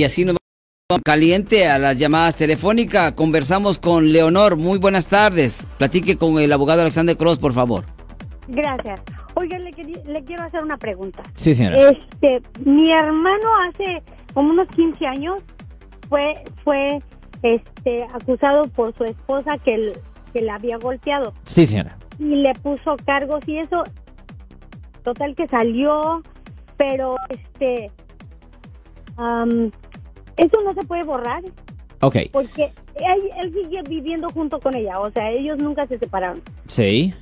Y así nos vamos caliente a las llamadas telefónicas. Conversamos con Leonor. Muy buenas tardes. Platique con el abogado Alexander Cross, por favor. Gracias. Oiga, le, le quiero hacer una pregunta. Sí, señora. Este, mi hermano hace como unos 15 años fue fue este acusado por su esposa que, que la había golpeado. Sí, señora. Y le puso cargos y eso total que salió, pero este eso no se puede borrar. Ok. Porque él, él, sigue viviendo junto con ella, o sea, ellos nunca se separaron. Sí.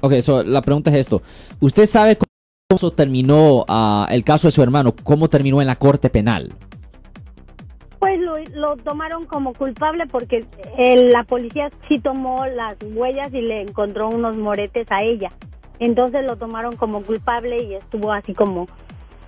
Ok, so, la pregunta es esto. ¿Usted sabe cómo terminó uh, el caso de su hermano? ¿Cómo terminó en la corte penal? Pues lo, lo tomaron como culpable porque el, la policía sí tomó las huellas y le encontró unos moretes a ella. Entonces lo tomaron como culpable y estuvo así como...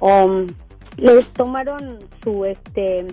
Um, le tomaron su, este,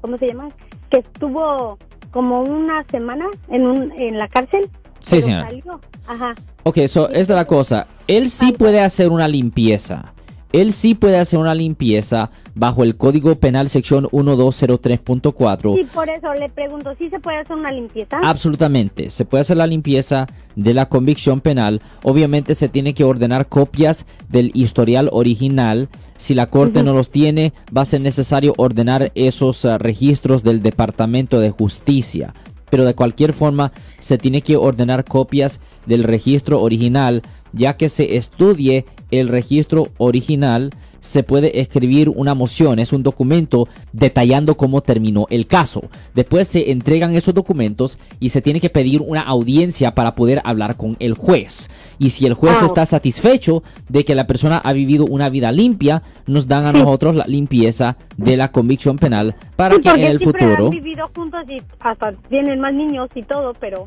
¿cómo se llama? Que estuvo como una semana en, un, en la cárcel. Sí, señora. Salió. Ajá. Ok, eso es de la cosa. Él sí puede hacer una limpieza. Él sí puede hacer una limpieza bajo el Código Penal sección 1203.4. Sí, por eso le pregunto, ¿sí se puede hacer una limpieza? Absolutamente, se puede hacer la limpieza de la convicción penal. Obviamente se tiene que ordenar copias del historial original. Si la corte no los tiene, va a ser necesario ordenar esos uh, registros del Departamento de Justicia. Pero de cualquier forma, se tiene que ordenar copias del registro original, ya que se estudie el registro original, se puede escribir una moción, es un documento detallando cómo terminó el caso. Después se entregan esos documentos y se tiene que pedir una audiencia para poder hablar con el juez. Y si el juez está satisfecho de que la persona ha vivido una vida limpia, nos dan a nosotros la limpieza de la convicción penal para que en el futuro... Han vivido juntos y hasta tienen más niños y todo, pero...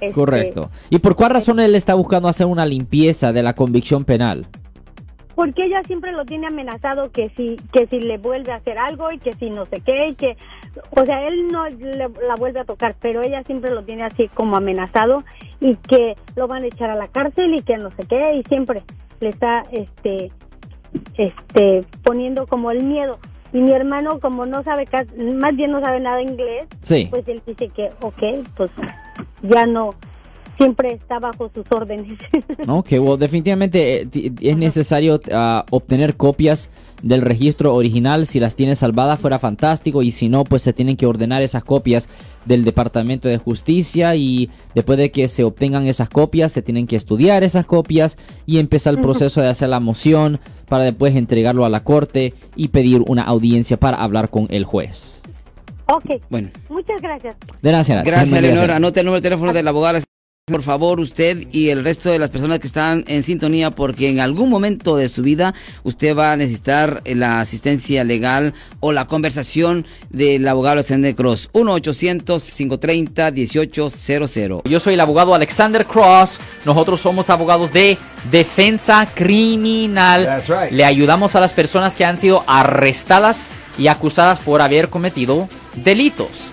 Este, Correcto. ¿Y por cuál razón él está buscando hacer una limpieza de la convicción penal? Porque ella siempre lo tiene amenazado que si que si le vuelve a hacer algo y que si no sé qué y que o sea, él no la vuelve a tocar, pero ella siempre lo tiene así como amenazado y que lo van a echar a la cárcel y que no sé qué y siempre le está este este poniendo como el miedo. Y mi hermano como no sabe más bien no sabe nada inglés, pues él dice que ok, pues ya no siempre está bajo sus órdenes. ok, well, definitivamente eh, es necesario ah, obtener copias del registro original. Si las tiene salvadas fuera fantástico y si no, pues se tienen que ordenar esas copias del Departamento de Justicia y después de que se obtengan esas copias, se tienen que estudiar esas copias y empezar el proceso de hacer la moción para después entregarlo a la corte y pedir una audiencia para hablar con el juez. Ok. Bueno. Muchas gracias. Gracias. Gracias, Leonora. Anote el número de teléfono del abogado. Por favor, usted y el resto de las personas que están en sintonía, porque en algún momento de su vida usted va a necesitar la asistencia legal o la conversación del abogado Alexander Cross. 1-800-530-1800. Yo soy el abogado Alexander Cross. Nosotros somos abogados de defensa criminal. Le ayudamos a las personas que han sido arrestadas y acusadas por haber cometido delitos